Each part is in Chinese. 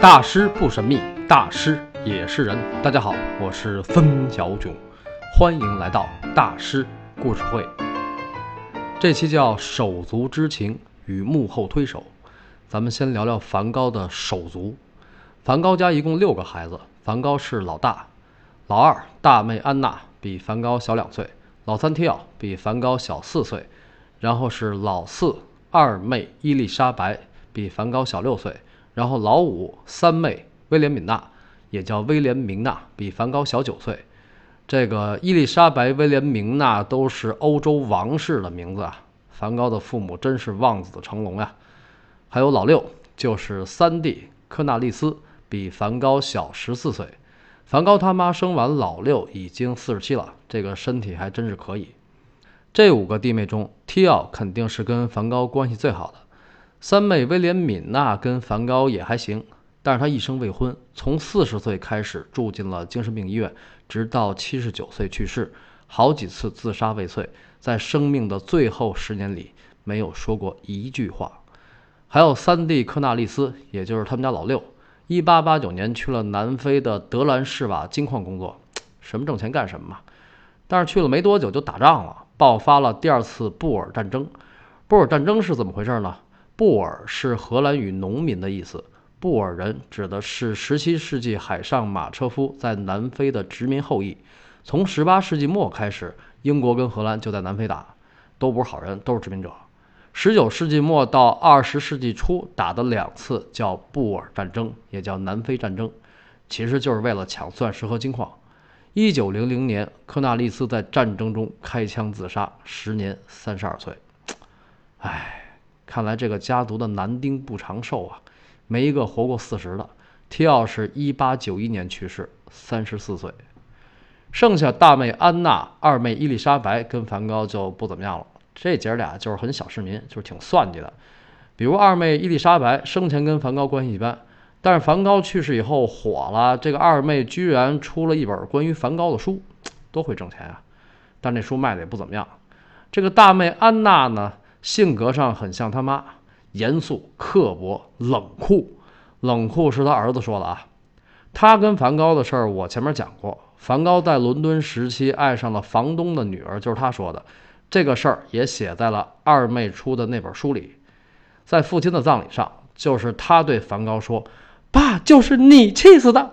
大师不神秘，大师也是人。大家好，我是分小囧，欢迎来到大师故事会。这期叫手足之情与幕后推手。咱们先聊聊梵高的手足。梵高家一共六个孩子，梵高是老大，老二大妹安娜比梵高小两岁，老三提奥比梵高小四岁，然后是老四二妹伊丽莎白比梵高小六岁。然后老五三妹威廉敏娜，也叫威廉明娜，比梵高小九岁。这个伊丽莎白、威廉明娜都是欧洲王室的名字啊。梵高的父母真是望子成龙呀。还有老六，就是三弟科纳利斯，比梵高小十四岁。梵高他妈生完老六已经四十七了，这个身体还真是可以。这五个弟妹中，提奥肯定是跟梵高关系最好的。三妹威廉敏娜跟梵高也还行，但是她一生未婚，从四十岁开始住进了精神病医院，直到七十九岁去世，好几次自杀未遂，在生命的最后十年里没有说过一句话。还有三弟科纳利斯，也就是他们家老六，一八八九年去了南非的德兰士瓦金矿工作，什么挣钱干什么嘛。但是去了没多久就打仗了，爆发了第二次布尔战争。布尔战争是怎么回事呢？布尔是荷兰语“农民”的意思。布尔人指的是17世纪海上马车夫在南非的殖民后裔。从18世纪末开始，英国跟荷兰就在南非打，都不是好人，都是殖民者。19世纪末到20世纪初打的两次叫布尔战争，也叫南非战争，其实就是为了抢钻石和金矿。一九零零年，科纳利斯在战争中开枪自杀，时年三十二岁。唉。看来这个家族的男丁不长寿啊，没一个活过四十的。提奥是一八九一年去世，三十四岁。剩下大妹安娜、二妹伊丽莎白跟梵高就不怎么样了。这姐俩就是很小市民，就是挺算计的。比如二妹伊丽莎白生前跟梵高关系一般，但是梵高去世以后火了，这个二妹居然出了一本关于梵高的书，多会挣钱啊！但这书卖的也不怎么样。这个大妹安娜呢？性格上很像他妈，严肃、刻薄、冷酷。冷酷是他儿子说的啊。他跟梵高的事儿，我前面讲过。梵高在伦敦时期爱上了房东的女儿，就是他说的。这个事儿也写在了二妹出的那本书里。在父亲的葬礼上，就是他对梵高说：“爸，就是你气死的。”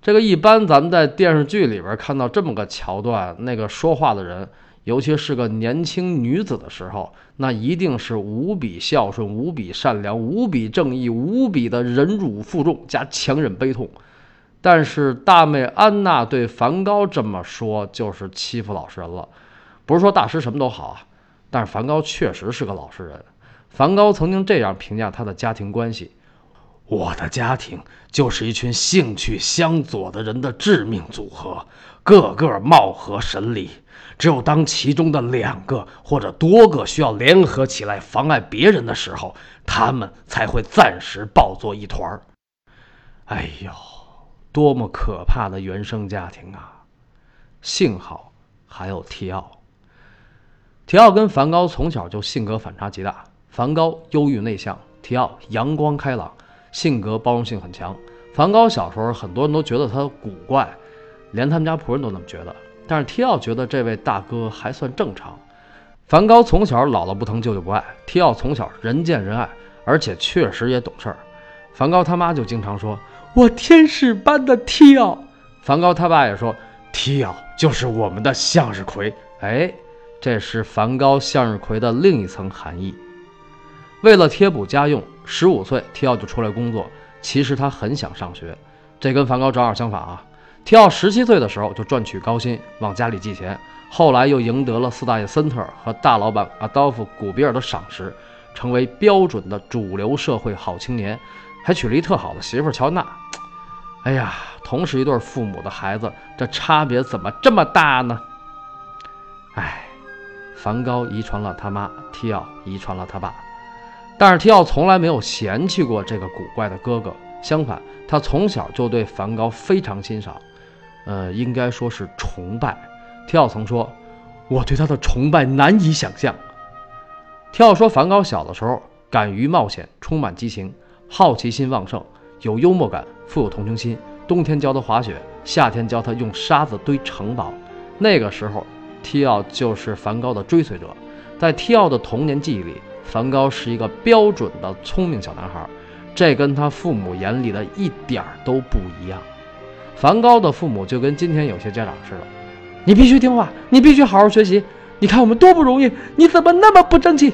这个一般咱们在电视剧里边看到这么个桥段，那个说话的人。尤其是个年轻女子的时候，那一定是无比孝顺、无比善良、无比正义、无比的忍辱负重加强忍悲痛。但是大妹安娜对梵高这么说，就是欺负老实人了。不是说大师什么都好啊，但是梵高确实是个老实人。梵高曾经这样评价他的家庭关系：“我的家庭就是一群兴趣相左的人的致命组合，个个貌合神离。”只有当其中的两个或者多个需要联合起来妨碍别人的时候，他们才会暂时抱作一团儿。哎呦，多么可怕的原生家庭啊！幸好还有提奥。提奥跟梵高从小就性格反差极大，梵高忧郁内向，提奥阳光开朗，性格包容性很强。梵高小时候很多人都觉得他古怪，连他们家仆人都那么觉得。但是提奥觉得这位大哥还算正常。梵高从小姥姥不疼舅舅不爱，提奥从小人见人爱，而且确实也懂事儿。梵高他妈就经常说：“我天使般的提奥。”梵高他爸也说：“提奥就是我们的向日葵。”哎，这是梵高向日葵的另一层含义。为了贴补家用，十五岁提奥就出来工作。其实他很想上学，这跟梵高正好相反啊。提奥十七岁的时候就赚取高薪，往家里寄钱，后来又赢得了四大爷森特和大老板阿道夫古比尔的赏识，成为标准的主流社会好青年，还娶了一特好的媳妇乔娜。哎呀，同是一对父母的孩子，这差别怎么这么大呢？哎，梵高遗传了他妈，提奥遗传了他爸，但是提奥从来没有嫌弃过这个古怪的哥哥，相反，他从小就对梵高非常欣赏。呃，应该说是崇拜。提奥曾说：“我对他的崇拜难以想象。”提奥说，梵高小的时候敢于冒险，充满激情，好奇心旺盛，有幽默感，富有同情心。冬天教他滑雪，夏天教他用沙子堆城堡。那个时候，提奥就是梵高的追随者。在提奥的童年记忆里，梵高是一个标准的聪明小男孩，这跟他父母眼里的一点都不一样。梵高的父母就跟今天有些家长似的：“你必须听话，你必须好好学习。你看我们多不容易，你怎么那么不争气？”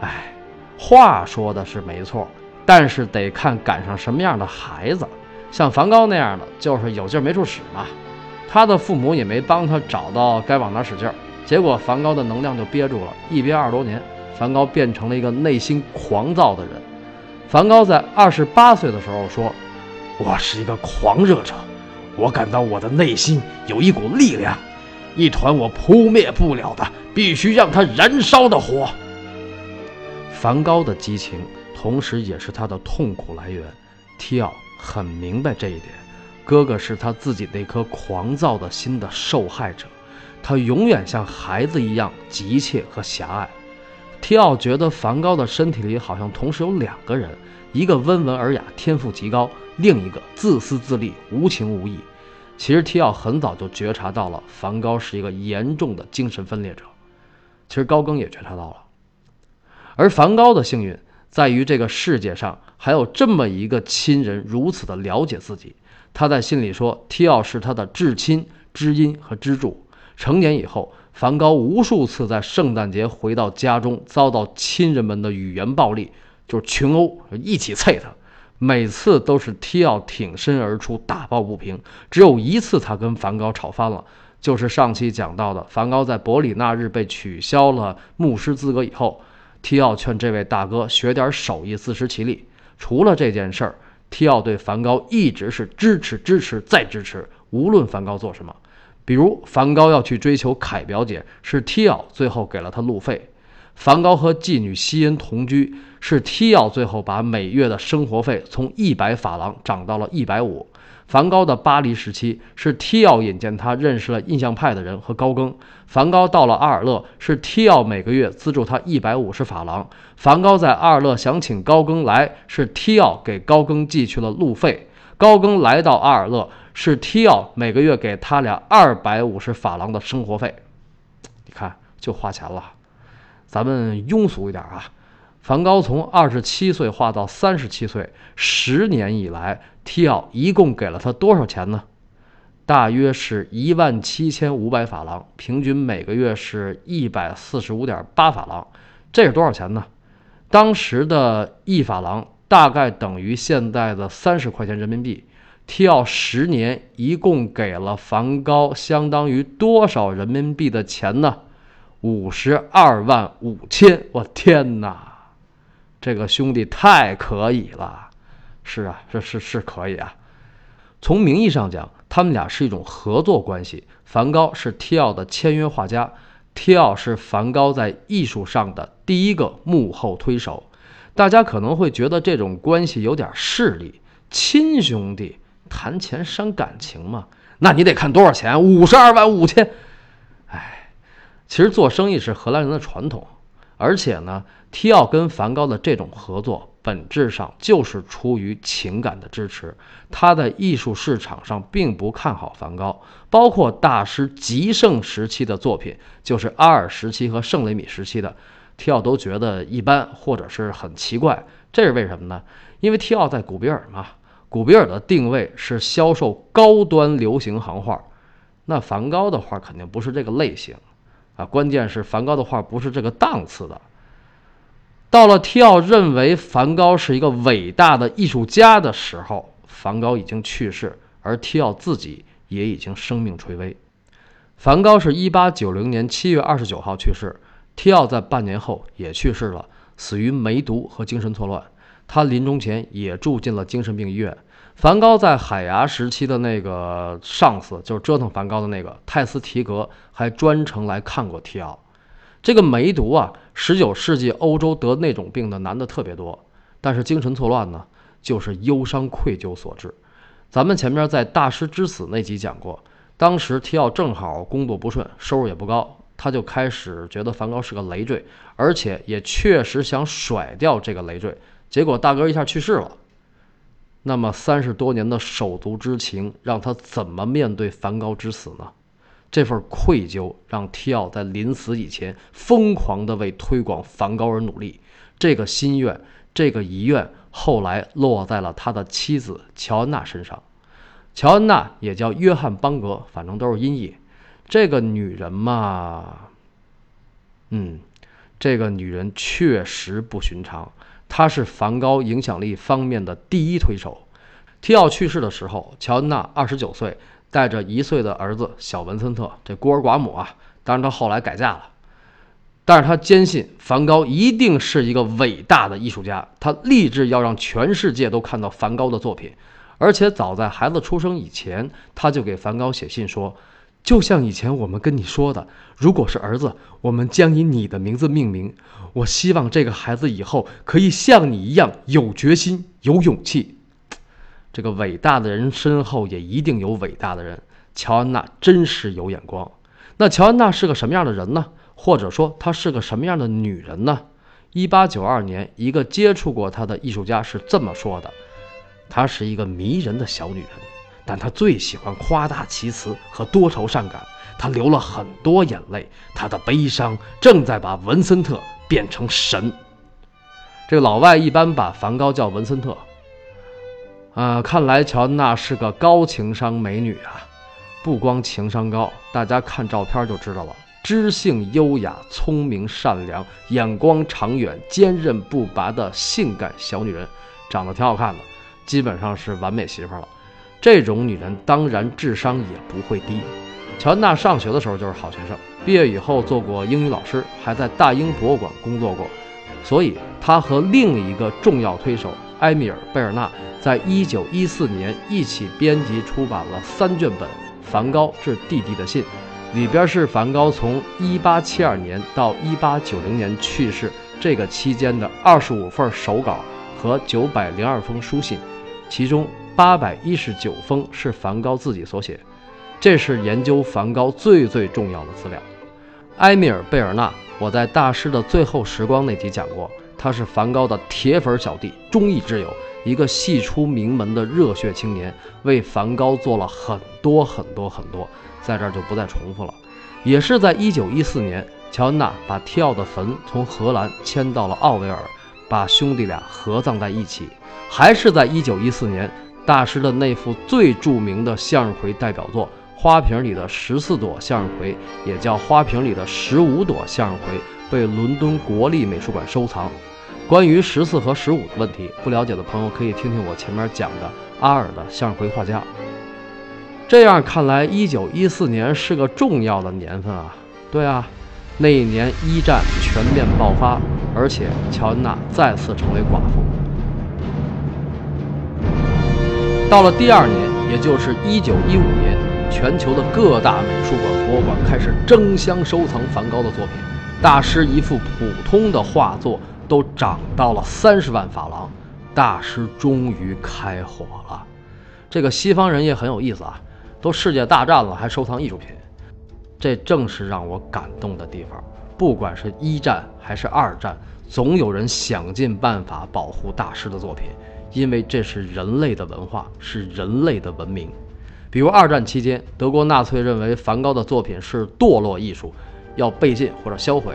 哎，话说的是没错，但是得看赶上什么样的孩子。像梵高那样的，就是有劲没处使嘛。他的父母也没帮他找到该往哪使劲儿。结果，梵高的能量就憋住了，一憋二十多年，梵高变成了一个内心狂躁的人。梵高在二十八岁的时候说：“我是一个狂热者，我感到我的内心有一股力量，一团我扑灭不了的，必须让它燃烧的火。”梵高的激情，同时也是他的痛苦来源。提奥很明白这一点，哥哥是他自己那颗狂躁的心的受害者。他永远像孩子一样急切和狭隘。提奥觉得梵高的身体里好像同时有两个人，一个温文尔雅、天赋极高，另一个自私自利、无情无义。其实提奥很早就觉察到了梵高是一个严重的精神分裂者。其实高更也觉察到了。而梵高的幸运在于这个世界上还有这么一个亲人，如此的了解自己。他在信里说，提奥是他的至亲、知音和支柱。成年以后，梵高无数次在圣诞节回到家中，遭到亲人们的语言暴力，就是群殴，一起啐他。每次都是提奥挺身而出，打抱不平。只有一次，他跟梵高吵翻了，就是上期讲到的，梵高在伯里纳日被取消了牧师资格以后，提奥劝这位大哥学点手艺，自食其力。除了这件事儿，提奥对梵高一直是支持、支持再支持，无论梵高做什么。比如，梵高要去追求凯表姐，是提奥最后给了他路费；梵高和妓女西恩同居，是提奥最后把每月的生活费从一百法郎涨到了一百五。梵高的巴黎时期，是提奥引荐他认识了印象派的人和高更。梵高到了阿尔勒，是提奥每个月资助他一百五十法郎。梵高在阿尔勒想请高更来，是提奥给高更寄去了路费。高更来到阿尔勒。是提奥每个月给他俩二百五十法郎的生活费，你看就花钱了。咱们庸俗一点啊，梵高从二十七岁画到三十七岁，十年以来，提奥一共给了他多少钱呢？大约是一万七千五百法郎，平均每个月是一百四十五点八法郎。这是多少钱呢？当时的一法郎大概等于现在的三十块钱人民币。提奥十年一共给了梵高相当于多少人民币的钱呢？五十二万五千！我天哪，这个兄弟太可以了！是啊，这是是可以啊。从名义上讲，他们俩是一种合作关系。梵高是提奥的签约画家，提奥是梵高在艺术上的第一个幕后推手。大家可能会觉得这种关系有点势利，亲兄弟。谈钱伤感情嘛？那你得看多少钱，五十二万五千。哎，其实做生意是荷兰人的传统，而且呢，提奥跟梵高的这种合作，本质上就是出于情感的支持。他在艺术市场上并不看好梵高，包括大师极盛时期的作品，就是阿尔时期和圣雷米时期的，提奥都觉得一般或者是很奇怪。这是为什么呢？因为提奥在古比尔嘛。古比尔的定位是销售高端流行行画，那梵高的画肯定不是这个类型啊。关键是梵高的画不是这个档次的。到了提奥认为梵高是一个伟大的艺术家的时候，梵高已经去世，而提奥自己也已经生命垂危。梵高是一八九零年七月二十九号去世，提奥在半年后也去世了，死于梅毒和精神错乱。他临终前也住进了精神病医院。梵高在海牙时期的那个上司，就是折腾梵高的那个泰斯提格，还专程来看过提奥。这个梅毒啊，十九世纪欧洲得那种病的男的特别多，但是精神错乱呢，就是忧伤愧疚所致。咱们前面在大师之死那集讲过，当时提奥正好工作不顺，收入也不高，他就开始觉得梵高是个累赘，而且也确实想甩掉这个累赘。结果大哥一下去世了。那么三十多年的手足之情，让他怎么面对梵高之死呢？这份愧疚让提奥在临死以前疯狂地为推广梵高而努力。这个心愿，这个遗愿，后来落在了他的妻子乔安娜身上。乔安娜也叫约翰·邦格，反正都是音译。这个女人嘛，嗯，这个女人确实不寻常。她是梵高影响力方面的第一推手。提奥去世的时候，乔安娜二十九岁，带着一岁的儿子小文森特，这孤儿寡母啊。当然，她后来改嫁了。但是她坚信梵高一定是一个伟大的艺术家，她立志要让全世界都看到梵高的作品。而且早在孩子出生以前，他就给梵高写信说：“就像以前我们跟你说的，如果是儿子，我们将以你的名字命名。我希望这个孩子以后可以像你一样有决心、有勇气。这个伟大的人身后也一定有伟大的人。乔安娜真是有眼光。那乔安娜是个什么样的人呢？或者说她是个什么样的女人呢？一八九二年，一个接触过她的艺术家是这么说的。”她是一个迷人的小女人，但他最喜欢夸大其词和多愁善感。他流了很多眼泪，他的悲伤正在把文森特变成神。这个老外一般把梵高叫文森特。啊，看来乔安娜是个高情商美女啊！不光情商高，大家看照片就知道了。知性优雅、聪明善良、眼光长远、坚韧不拔的性感小女人，长得挺好看的。基本上是完美媳妇了，这种女人当然智商也不会低。乔安娜上学的时候就是好学生，毕业以后做过英语老师，还在大英博物馆工作过，所以她和另一个重要推手埃米尔·贝尔纳在1914年一起编辑出版了三卷本《梵高致弟弟的信》，里边是梵高从1872年到1890年去世这个期间的25份手稿和902封书信。其中八百一十九封是梵高自己所写，这是研究梵高最最重要的资料。埃米尔·贝尔纳，我在《大师的最后时光》那集讲过，他是梵高的铁粉小弟、忠义之友，一个系出名门的热血青年，为梵高做了很多很多很多，在这儿就不再重复了。也是在一九一四年，乔安娜把提奥的坟从荷兰迁到了奥维尔，把兄弟俩合葬在一起。还是在一九一四年，大师的那幅最著名的向日葵代表作《花瓶里的十四朵向日葵》，也叫《花瓶里的十五朵向日葵》，被伦敦国立美术馆收藏。关于十四和十五的问题，不了解的朋友可以听听我前面讲的阿尔的向日葵画家。这样看来，一九一四年是个重要的年份啊！对啊，那一年一战全面爆发，而且乔安娜再次成为寡妇。到了第二年，也就是一九一五年，全球的各大美术馆、博物馆开始争相收藏梵高的作品。大师一幅普通的画作都涨到了三十万法郎，大师终于开火了。这个西方人也很有意思啊，都世界大战了还收藏艺术品，这正是让我感动的地方。不管是一战还是二战，总有人想尽办法保护大师的作品。因为这是人类的文化，是人类的文明。比如二战期间，德国纳粹认为梵高的作品是堕落艺术，要被禁或者销毁。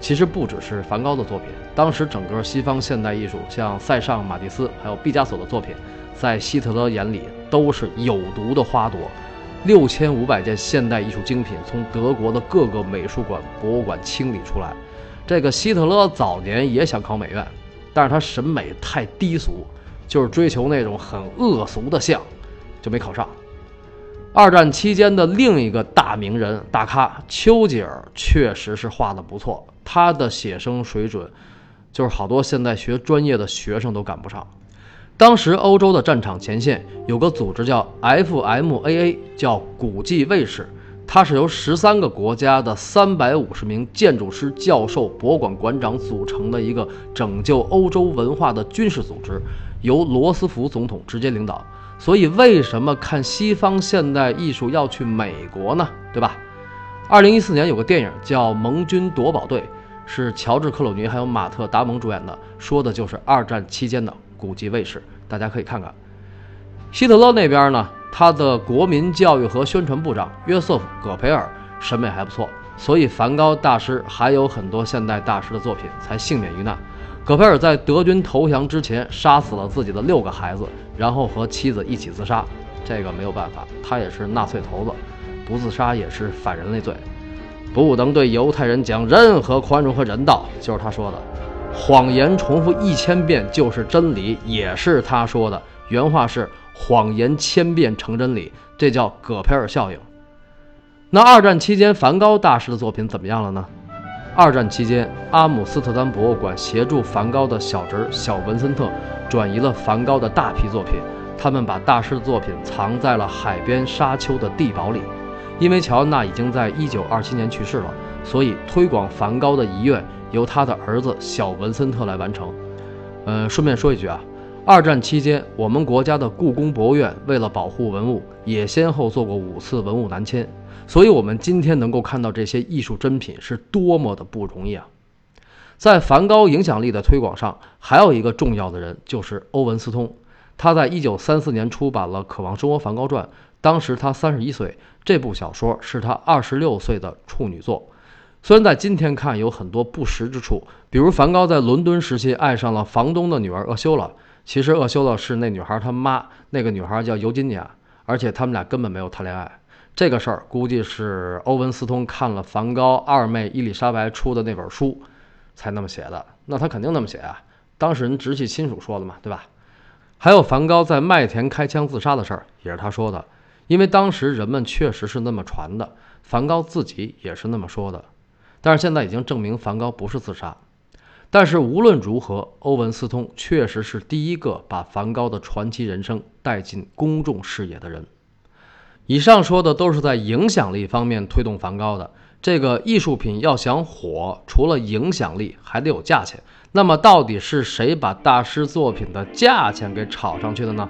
其实不只是梵高的作品，当时整个西方现代艺术，像塞尚、马蒂斯还有毕加索的作品，在希特勒眼里都是有毒的花朵。六千五百件现代艺术精品从德国的各个美术馆、博物馆清理出来。这个希特勒早年也想考美院，但是他审美太低俗。就是追求那种很恶俗的像，就没考上。二战期间的另一个大名人大咖丘吉尔确实是画的不错，他的写生水准，就是好多现在学专业的学生都赶不上。当时欧洲的战场前线有个组织叫 FMAA，叫古迹卫士，它是由十三个国家的三百五十名建筑师、教授、博物馆馆长组成的一个拯救欧洲文化的军事组织。由罗斯福总统直接领导，所以为什么看西方现代艺术要去美国呢？对吧？二零一四年有个电影叫《盟军夺宝队》，是乔治·克鲁尼还有马特·达蒙主演的，说的就是二战期间的古籍卫士，大家可以看看。希特勒那边呢，他的国民教育和宣传部长约瑟夫·葛培尔审美还不错，所以梵高大师还有很多现代大师的作品才幸免于难。葛培尔在德军投降之前杀死了自己的六个孩子，然后和妻子一起自杀。这个没有办法，他也是纳粹头子，不自杀也是反人类罪。不能对犹太人讲任何宽容和人道，就是他说的。谎言重复一千遍就是真理，也是他说的。原话是“谎言千遍成真理”，这叫葛培尔效应。那二战期间，梵高大师的作品怎么样了呢？二战期间，阿姆斯特丹博物馆协助梵高的小侄小文森特转移了梵高的大批作品，他们把大师的作品藏在了海边沙丘的地堡里。因为乔安娜已经在一九二七年去世了，所以推广梵高的遗愿由他的儿子小文森特来完成。呃，顺便说一句啊，二战期间，我们国家的故宫博物院为了保护文物，也先后做过五次文物南迁，所以我们今天能够看到这些艺术珍品是多么的不容易啊！在梵高影响力的推广上，还有一个重要的人就是欧文斯通，他在一九三四年出版了《渴望生活梵高传》。当时他三十一岁，这部小说是他二十六岁的处女作。虽然在今天看有很多不实之处，比如梵高在伦敦时期爱上了房东的女儿阿修拉，其实厄修拉是那女孩他妈，那个女孩叫尤金尼亚，而且他们俩根本没有谈恋爱。这个事儿估计是欧文斯通看了梵高二妹伊丽莎白出的那本书，才那么写的。那他肯定那么写啊，当事人直系亲属说的嘛，对吧？还有梵高在麦田开枪自杀的事儿，也是他说的。因为当时人们确实是那么传的，梵高自己也是那么说的，但是现在已经证明梵高不是自杀。但是无论如何，欧文斯通确实是第一个把梵高的传奇人生带进公众视野的人。以上说的都是在影响力方面推动梵高的。这个艺术品要想火，除了影响力，还得有价钱。那么到底是谁把大师作品的价钱给炒上去的呢？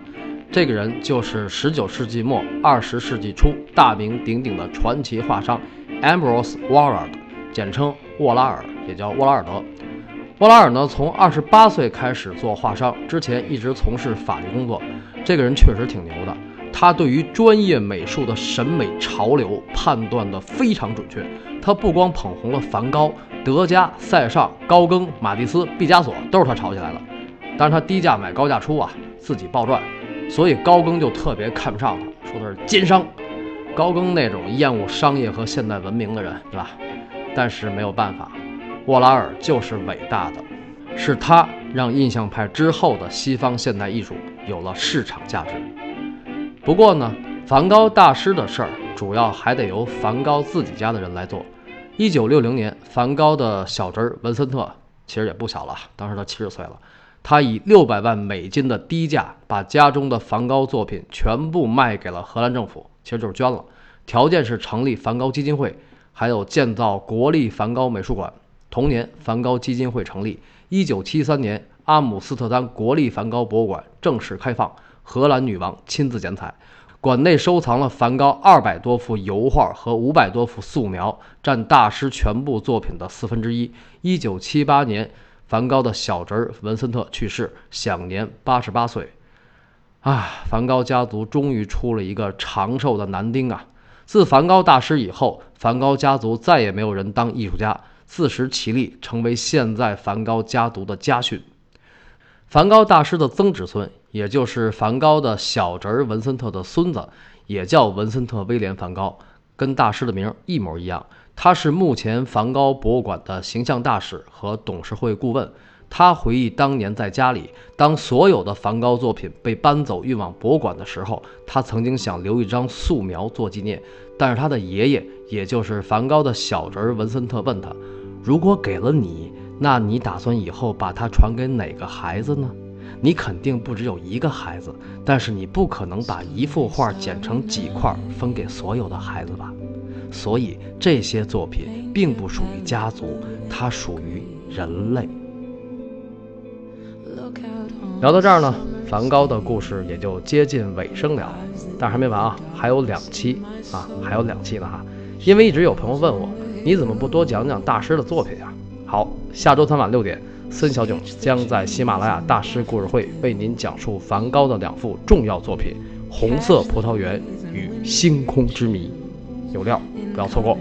这个人就是十九世纪末二十世纪初大名鼎鼎的传奇画商 Ambrose Wallard，简称沃拉尔，也叫沃拉尔德。波拉尔呢，从二十八岁开始做画商，之前一直从事法律工作。这个人确实挺牛的，他对于专业美术的审美潮流判断的非常准确。他不光捧红了梵高、德加、塞尚、高更、马蒂斯、毕加索，都是他炒起来的。但是他低价买高价出啊，自己暴赚。所以高更就特别看不上他，说他是奸商。高更那种厌恶商业和现代文明的人，对吧？但是没有办法，沃拉尔就是伟大的，是他让印象派之后的西方现代艺术有了市场价值。不过呢，梵高大师的事儿主要还得由梵高自己家的人来做。一九六零年，梵高的小侄儿文森特其实也不小了，当时他七十岁了。他以六百万美金的低价把家中的梵高作品全部卖给了荷兰政府，其实就是捐了。条件是成立梵高基金会，还有建造国立梵高美术馆。同年，梵高基金会成立。一九七三年，阿姆斯特丹国立梵高博物馆正式开放，荷兰女王亲自剪彩。馆内收藏了梵高二百多幅油画和五百多幅素描，占大师全部作品的四分之一。一九七八年。梵高的小侄文森特去世，享年八十八岁。啊，梵高家族终于出了一个长寿的男丁啊！自梵高大师以后，梵高家族再也没有人当艺术家，自食其力，成为现在梵高家族的家训。梵高大师的曾侄孙，也就是梵高的小侄文森特的孙子，也叫文森特·威廉·梵高，跟大师的名一模一样。他是目前梵高博物馆的形象大使和董事会顾问。他回忆当年在家里，当所有的梵高作品被搬走运往博物馆的时候，他曾经想留一张素描做纪念。但是他的爷爷，也就是梵高的小侄文森特问他：“如果给了你，那你打算以后把它传给哪个孩子呢？你肯定不只有一个孩子，但是你不可能把一幅画剪成几块分给所有的孩子吧？”所以这些作品并不属于家族，它属于人类。聊到这儿呢，梵高的故事也就接近尾声了，但还没完啊，还有两期啊，还有两期呢哈。因为一直有朋友问我，你怎么不多讲讲大师的作品呀？好，下周三晚六点，孙小炯将在喜马拉雅大师故事会为您讲述梵高的两幅重要作品《红色葡萄园与星空之谜》，有料不要错过。